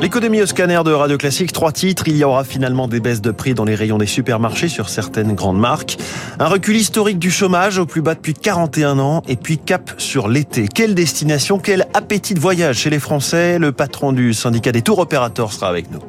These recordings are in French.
L'économie au scanner de Radio Classique, trois titres. Il y aura finalement des baisses de prix dans les rayons des supermarchés sur certaines grandes marques. Un recul historique du chômage au plus bas depuis 41 ans. Et puis cap sur l'été. Quelle destination, quel appétit de voyage chez les Français Le patron du syndicat des tours opérateurs sera avec nous.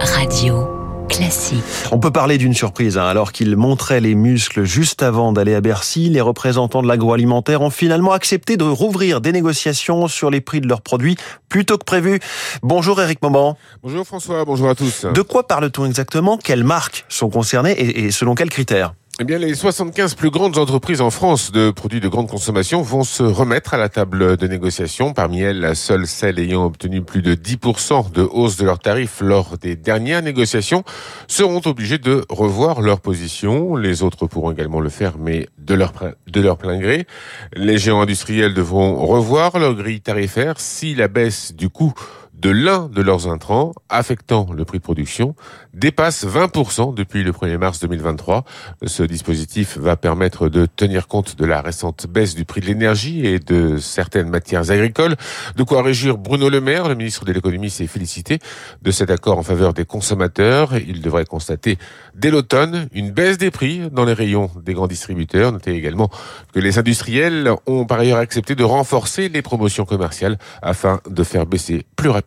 Radio Classique. On peut parler d'une surprise. Hein. Alors qu'ils montraient les muscles juste avant d'aller à Bercy, les représentants de l'agroalimentaire ont finalement accepté de rouvrir des négociations sur les prix de leurs produits plus tôt que prévu. Bonjour Eric Moment. Bonjour François, bonjour à tous. De quoi parle-t-on exactement? Quelles marques sont concernées et selon quels critères? Eh bien, les 75 plus grandes entreprises en France de produits de grande consommation vont se remettre à la table de négociation. Parmi elles, la seule celle ayant obtenu plus de 10% de hausse de leurs tarifs lors des dernières négociations seront obligées de revoir leur position. Les autres pourront également le faire, mais de leur, de leur plein gré. Les géants industriels devront revoir leur grille tarifaire si la baisse du coût de l'un de leurs intrants affectant le prix de production dépasse 20% depuis le 1er mars 2023. Ce dispositif va permettre de tenir compte de la récente baisse du prix de l'énergie et de certaines matières agricoles. De quoi réjouir Bruno Le Maire, le ministre de l'économie, s'est félicité de cet accord en faveur des consommateurs. Il devrait constater dès l'automne une baisse des prix dans les rayons des grands distributeurs. Notez également que les industriels ont par ailleurs accepté de renforcer les promotions commerciales afin de faire baisser plus rapidement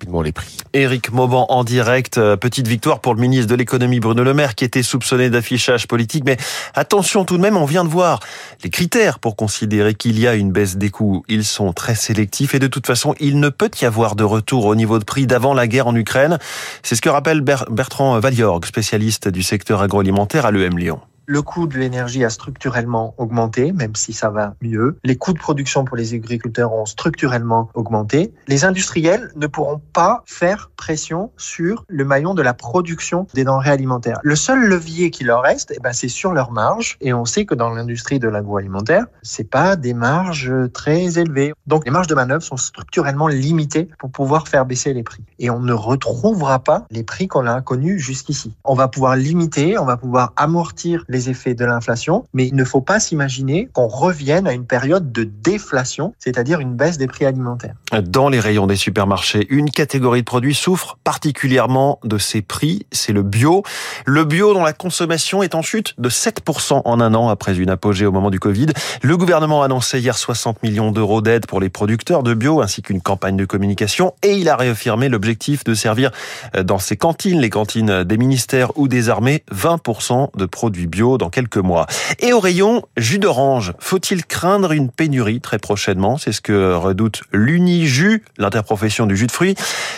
Éric Mauban en direct, euh, petite victoire pour le ministre de l'économie Bruno Le Maire qui était soupçonné d'affichage politique. Mais attention tout de même, on vient de voir les critères pour considérer qu'il y a une baisse des coûts. Ils sont très sélectifs et de toute façon, il ne peut y avoir de retour au niveau de prix d'avant la guerre en Ukraine. C'est ce que rappelle Bertrand Valiorg, spécialiste du secteur agroalimentaire à l'EM Lyon. Le coût de l'énergie a structurellement augmenté, même si ça va mieux. Les coûts de production pour les agriculteurs ont structurellement augmenté. Les industriels ne pourront pas faire pression sur le maillon de la production des denrées alimentaires. Le seul levier qui leur reste, eh ben, c'est sur leurs marges. Et on sait que dans l'industrie de l'agroalimentaire, c'est pas des marges très élevées. Donc, les marges de manœuvre sont structurellement limitées pour pouvoir faire baisser les prix. Et on ne retrouvera pas les prix qu'on a connus jusqu'ici. On va pouvoir limiter, on va pouvoir amortir les effets de l'inflation, mais il ne faut pas s'imaginer qu'on revienne à une période de déflation, c'est-à-dire une baisse des prix alimentaires. Dans les rayons des supermarchés, une catégorie de produits souffre particulièrement de ces prix, c'est le bio. Le bio dont la consommation est en chute de 7% en un an après une apogée au moment du Covid. Le gouvernement a annoncé hier 60 millions d'euros d'aide pour les producteurs de bio ainsi qu'une campagne de communication et il a réaffirmé l'objectif de servir dans ses cantines, les cantines des ministères ou des armées, 20% de produits bio dans quelques mois. Et au rayon jus d'orange, faut-il craindre une pénurie très prochainement? C'est ce que redoute l'Unijus, l'interprofession du jus de fruits.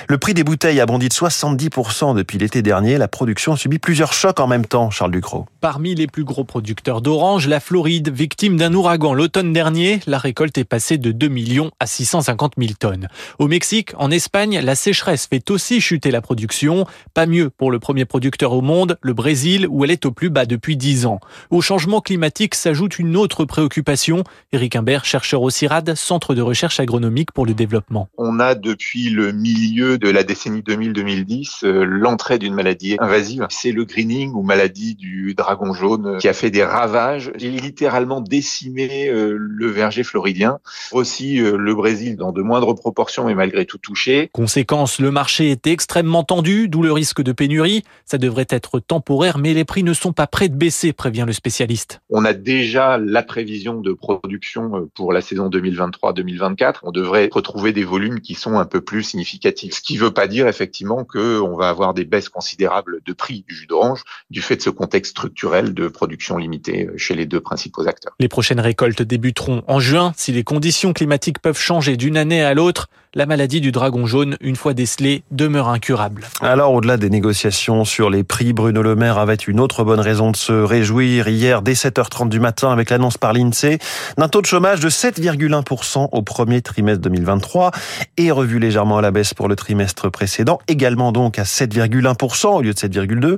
Le prix des bouteilles a bondi de 70% depuis l'été dernier. La production subit plusieurs chocs en même temps, Charles Ducrot. Parmi les plus gros producteurs d'orange, la Floride, victime d'un ouragan l'automne dernier, la récolte est passée de 2 millions à 650 000 tonnes. Au Mexique, en Espagne, la sécheresse fait aussi chuter la production. Pas mieux pour le premier producteur au monde, le Brésil, où elle est au plus bas depuis 10 au changement climatique s'ajoute une autre préoccupation. Éric Imbert, chercheur au CIRAD, Centre de recherche agronomique pour le développement. On a depuis le milieu de la décennie 2000-2010 euh, l'entrée d'une maladie invasive. C'est le greening ou maladie du dragon jaune qui a fait des ravages, littéralement décimé euh, le verger floridien. Aussi euh, le Brésil dans de moindres proportions mais malgré tout touché. Conséquence, le marché est extrêmement tendu, d'où le risque de pénurie. Ça devrait être temporaire mais les prix ne sont pas prêts de baisser prévient le spécialiste. On a déjà la prévision de production euh, pour la saison 2023-2024. On devrait retrouver des volumes qui sont un peu plus significatifs. Ce qui ne veut pas dire effectivement qu'on va avoir des baisses considérables de prix du jus d'orange du fait de ce contexte structurel de production limitée euh, chez les deux principaux acteurs. Les prochaines récoltes débuteront en juin. Si les conditions climatiques peuvent changer d'une année à l'autre, La maladie du dragon jaune, une fois décelée, demeure incurable. Alors, au-delà des négociations sur les prix, Bruno Le Maire avait une autre bonne raison de se réjouir hier dès 7h30 du matin avec l'annonce par l'INSEE d'un taux de chômage de 7,1% au premier trimestre 2023 et revu légèrement à la baisse pour le trimestre précédent, également donc à 7,1% au lieu de 7,2%.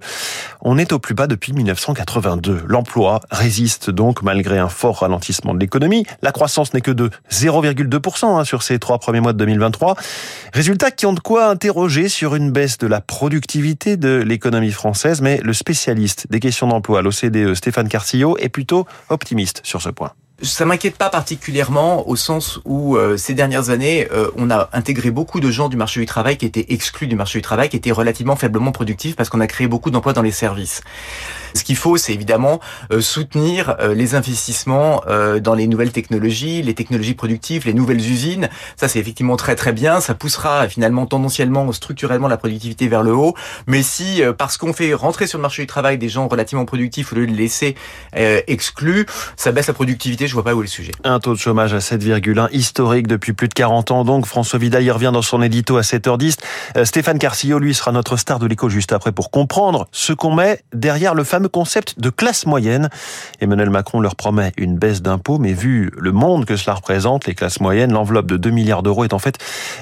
On est au plus bas depuis 1982. L'emploi résiste donc malgré un fort ralentissement de l'économie. La croissance n'est que de 0,2% hein, sur ces trois premiers mois de 2023. Résultats qui ont de quoi interroger sur une baisse de la productivité de l'économie française, mais le spécialiste des questions d'emploi à l'OCDE, Stéphane Carcillo, est plutôt optimiste sur ce point ça m'inquiète pas particulièrement au sens où euh, ces dernières années, euh, on a intégré beaucoup de gens du marché du travail qui étaient exclus du marché du travail, qui étaient relativement faiblement productifs parce qu'on a créé beaucoup d'emplois dans les services. Ce qu'il faut, c'est évidemment euh, soutenir les investissements dans les nouvelles technologies, les technologies productives, les nouvelles usines. Ça, c'est effectivement très très bien. Ça poussera finalement tendanciellement, structurellement la productivité vers le haut. Mais si, parce qu'on fait rentrer sur le marché du travail des gens relativement productifs au lieu de les laisser exclus, ça baisse la productivité je vois pas où est le sujet. Un taux de chômage à 7,1 historique depuis plus de 40 ans. Donc François Vidal y revient dans son édito à 7h10. Euh, Stéphane Carcillo, lui, sera notre star de l'écho juste après pour comprendre ce qu'on met derrière le fameux concept de classe moyenne. Emmanuel Macron leur promet une baisse d'impôts, mais vu le monde que cela représente, les classes moyennes, l'enveloppe de 2 milliards d'euros est en fait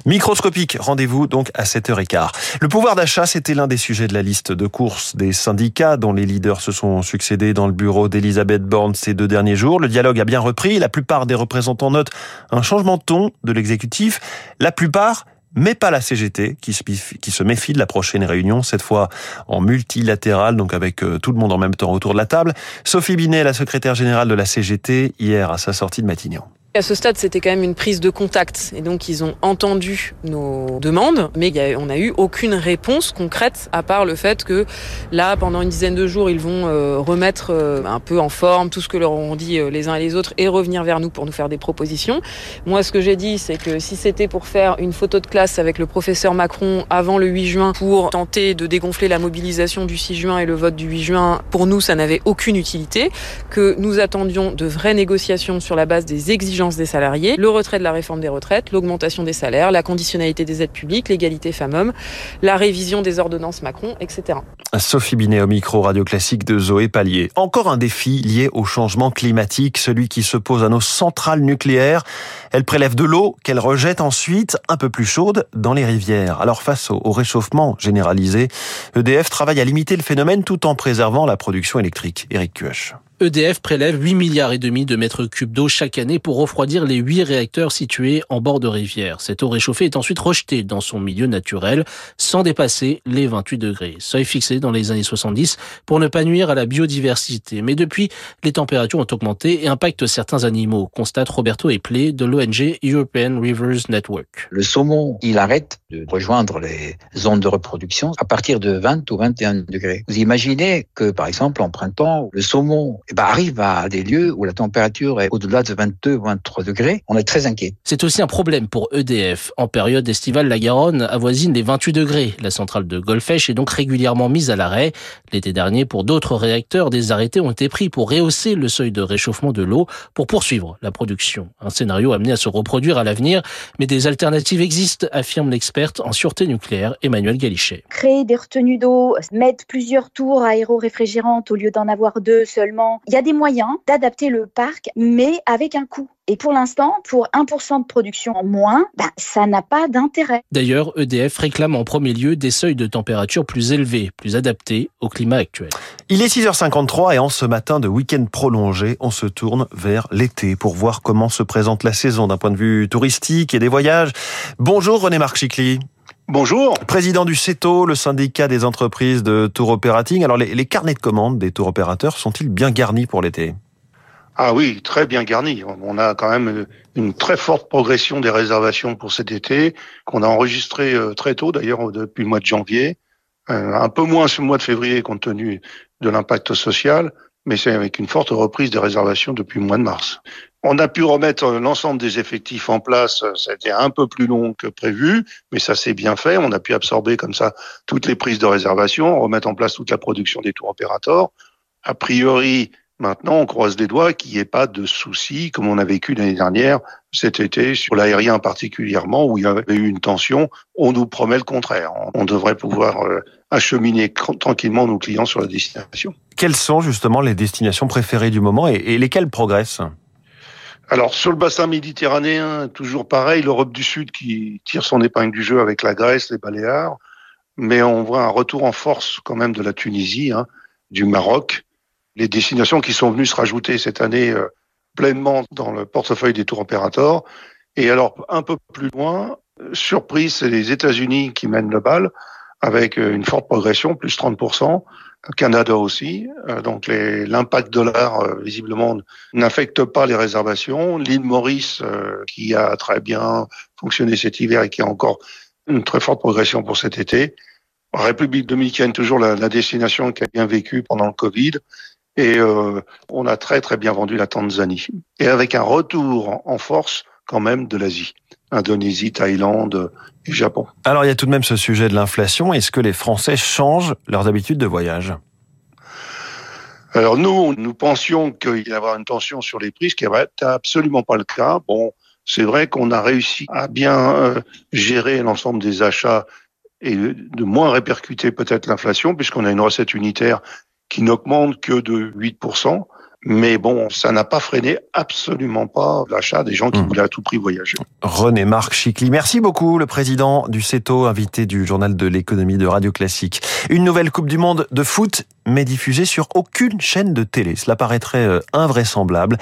microscopique. Rendez-vous donc à 7h15. Le pouvoir d'achat, c'était l'un des sujets de la liste de courses des syndicats dont les leaders se sont succédés dans le bureau d'Elisabeth Borne ces deux derniers jours. Le dialogue a bien repris. La plupart des représentants notent un changement de ton de l'exécutif. La plupart mais pas la CGT qui se méfie de la prochaine réunion, cette fois en multilatéral, donc avec euh, tout le monde en même temps autour de la table. Sophie Binet, la secrétaire générale de la CGT, hier à sa sortie de Matignon. À ce stade, c'était quand même une prise de contact. Et donc, ils ont entendu nos demandes, mais on n'a eu aucune réponse concrète, à part le fait que là, pendant une dizaine de jours, ils vont euh, remettre euh, un peu en forme tout ce que leur ont dit euh, les uns et les autres et revenir vers nous pour nous faire des propositions. Moi, ce que j'ai dit, c'est que si c'était pour faire une photo de classe avec le professeur Macron avant le 8 juin pour tenter de dégonfler la mobilisation du 6 juin et le vote du 8 juin, pour nous, ça n'avait aucune utilité, que nous attendions de vraies négociations sur la base des exigences des salariés, le retrait de la réforme des retraites, l'augmentation des salaires, la conditionnalité des aides publiques, l'égalité femmes-hommes, la révision des ordonnances Macron, etc. Sophie Binet au micro radio classique de Zoé Pallier. Encore un défi lié au changement climatique, celui qui se pose à nos centrales nucléaires. Elles prélèvent de l'eau qu'elles rejettent ensuite un peu plus chaude dans les rivières. Alors face au réchauffement généralisé, EDF travaille à limiter le phénomène tout en préservant la production électrique. Eric Kuech. EDF prélève 8 milliards et demi de mètres cubes d'eau chaque année pour refroidir les 8 réacteurs situés en bord de rivière. Cette eau réchauffée est ensuite rejetée dans son milieu naturel sans dépasser les 28 degrés. Seuil fixé dans les années 70 pour ne pas nuire à la biodiversité. Mais depuis, les températures ont augmenté et impactent certains animaux, constate Roberto Eplé de l'ONG European Rivers Network. Le saumon, il arrête de rejoindre les zones de reproduction à partir de 20 ou 21 degrés. Vous imaginez que, par exemple, en printemps, le saumon eh ben, arrive à des lieux où la température est au-delà de 22 ou 23 degrés, on est très inquiet. C'est aussi un problème pour EDF. En période estivale, la Garonne avoisine les 28 degrés. La centrale de Golfech est donc régulièrement mise à l'arrêt. L'été dernier, pour d'autres réacteurs, des arrêtés ont été pris pour rehausser le seuil de réchauffement de l'eau pour poursuivre la production. Un scénario amené à se reproduire à l'avenir, mais des alternatives existent, affirme l'experte en sûreté nucléaire Emmanuel Galichet. Créer des retenues d'eau, mettre plusieurs tours aéro-réfrigérantes au lieu d'en avoir deux seulement, il y a des moyens d'adapter le parc, mais avec un coût. Et pour l'instant, pour 1% de production en moins, ben, ça n'a pas d'intérêt. D'ailleurs, EDF réclame en premier lieu des seuils de température plus élevés, plus adaptés au climat actuel. Il est 6h53 et en ce matin de week-end prolongé, on se tourne vers l'été pour voir comment se présente la saison d'un point de vue touristique et des voyages. Bonjour René-Marc Chicly. Bonjour. Président du CETO, le syndicat des entreprises de tour operating. Alors, les, carnets de commandes des tour opérateurs sont-ils bien garnis pour l'été? Ah oui, très bien garnis. On a quand même une très forte progression des réservations pour cet été, qu'on a enregistré euh, très tôt, d'ailleurs, depuis le mois de janvier. Euh, un peu moins ce mois de février, compte tenu de l'impact social, mais c'est avec une forte reprise des réservations depuis le mois de mars. On a pu remettre l'ensemble des effectifs en place. Ça a été un peu plus long que prévu, mais ça s'est bien fait. On a pu absorber comme ça toutes les prises de réservation, remettre en place toute la production des tours opérateurs. A priori, Maintenant, on croise les doigts qu'il n'y ait pas de soucis comme on a vécu l'année dernière, cet été, sur l'aérien particulièrement, où il y avait eu une tension. On nous promet le contraire. On devrait pouvoir euh, acheminer tranquillement nos clients sur la destination. Quelles sont justement les destinations préférées du moment et lesquelles progressent? Alors sur le bassin méditerranéen, toujours pareil, l'Europe du Sud qui tire son épingle du jeu avec la Grèce, les Baléares, mais on voit un retour en force quand même de la Tunisie, hein, du Maroc, les destinations qui sont venues se rajouter cette année euh, pleinement dans le portefeuille des tours opérateurs. Et alors, un peu plus loin, surprise, c'est les États-Unis qui mènent le bal avec euh, une forte progression, plus 30%. Canada aussi. Euh, donc l'impact dollar visiblement n'affecte pas les réservations. L'île Maurice qui a très bien fonctionné cet hiver et qui a encore une très forte progression pour cet été. République dominicaine toujours la, destination qui a bien vécu pendant le Covid. Et euh, on a très très bien vendu la Tanzanie. Et avec un retour en force quand même de l'Asie. Indonésie, Thaïlande et Japon. Alors il y a tout de même ce sujet de l'inflation. Est-ce que les Français changent leurs habitudes de voyage? Alors nous, nous pensions qu'il y avait une tension sur les prix, ce qui n'est absolument pas le cas. Bon, c'est vrai qu'on a réussi à bien euh, gérer l'ensemble des achats et de moins répercuter peut-être l'inflation, puisqu'on a une recette unitaire qui n'augmente que de 8%. Mais bon, ça n'a pas freiné absolument pas l'achat des gens qui mmh. voulaient à tout prix voyager. René Marc Chicli, merci beaucoup, le président du CETO, invité du journal de l'économie de Radio Classique. Une nouvelle Coupe du Monde de foot, mais diffusée sur aucune chaîne de télé. Cela paraîtrait euh, invraisemblable.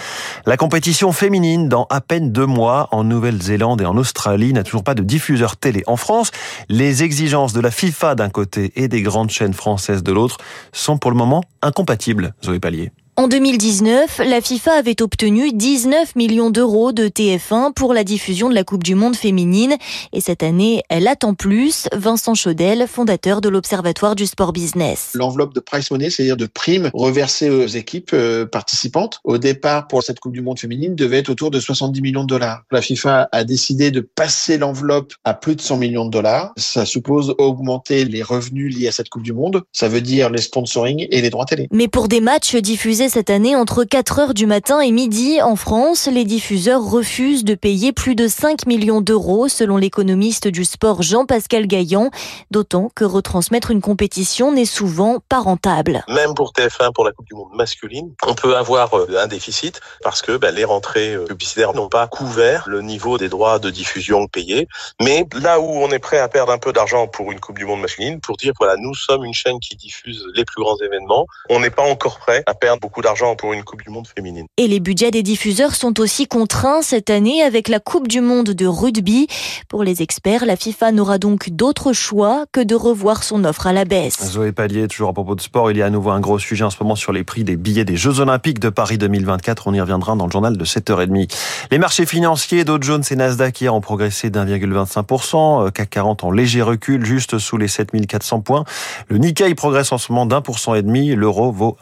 La compétition féminine, dans à peine deux mois, en Nouvelle-Zélande et en Australie, n'a toujours pas de diffuseur télé. En France, les exigences de la FIFA d'un côté et des grandes chaînes françaises de l'autre sont pour le moment incompatibles. Zoé Pallier. En 2019, la FIFA avait obtenu 19 millions d'euros de TF1 pour la diffusion de la Coupe du Monde féminine. Et cette année, elle attend plus. Vincent Chaudel, fondateur de l'Observatoire du sport business. L'enveloppe de price money, c'est-à-dire de primes reversées aux équipes euh, participantes, au départ pour cette Coupe du Monde féminine, devait être autour de 70 millions de dollars. La FIFA a décidé de passer l'enveloppe à plus de 100 millions de dollars. Ça suppose augmenter les revenus liés à cette Coupe du Monde. Ça veut dire les sponsoring et les droits télé. Mais pour des matchs diffusés cette année entre 4 heures du matin et midi en France. Les diffuseurs refusent de payer plus de 5 millions d'euros selon l'économiste du sport Jean-Pascal Gaillan, d'autant que retransmettre une compétition n'est souvent pas rentable. Même pour TF1, pour la Coupe du Monde masculine, on peut avoir euh, un déficit parce que ben, les rentrées euh, publicitaires n'ont pas couvert le niveau des droits de diffusion payés. Mais là où on est prêt à perdre un peu d'argent pour une Coupe du Monde masculine, pour dire voilà, nous sommes une chaîne qui diffuse les plus grands événements, on n'est pas encore prêt à perdre beaucoup d'argent pour une Coupe du Monde féminine. Et les budgets des diffuseurs sont aussi contraints cette année avec la Coupe du Monde de rugby. Pour les experts, la FIFA n'aura donc d'autre choix que de revoir son offre à la baisse. Zoé Pallier, toujours à propos de sport, il y a à nouveau un gros sujet en ce moment sur les prix des billets des Jeux Olympiques de Paris 2024. On y reviendra dans le journal de 7h30. Les marchés financiers, Dow Jones et Nasdaq hier ont progressé d'1,25%, CAC 40 en léger recul, juste sous les 7400 points. Le Nikkei progresse en ce moment d'un pour cent et demi, l'euro vaut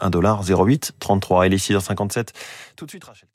1,0833 il est 6h57. Tout de suite, Rachel.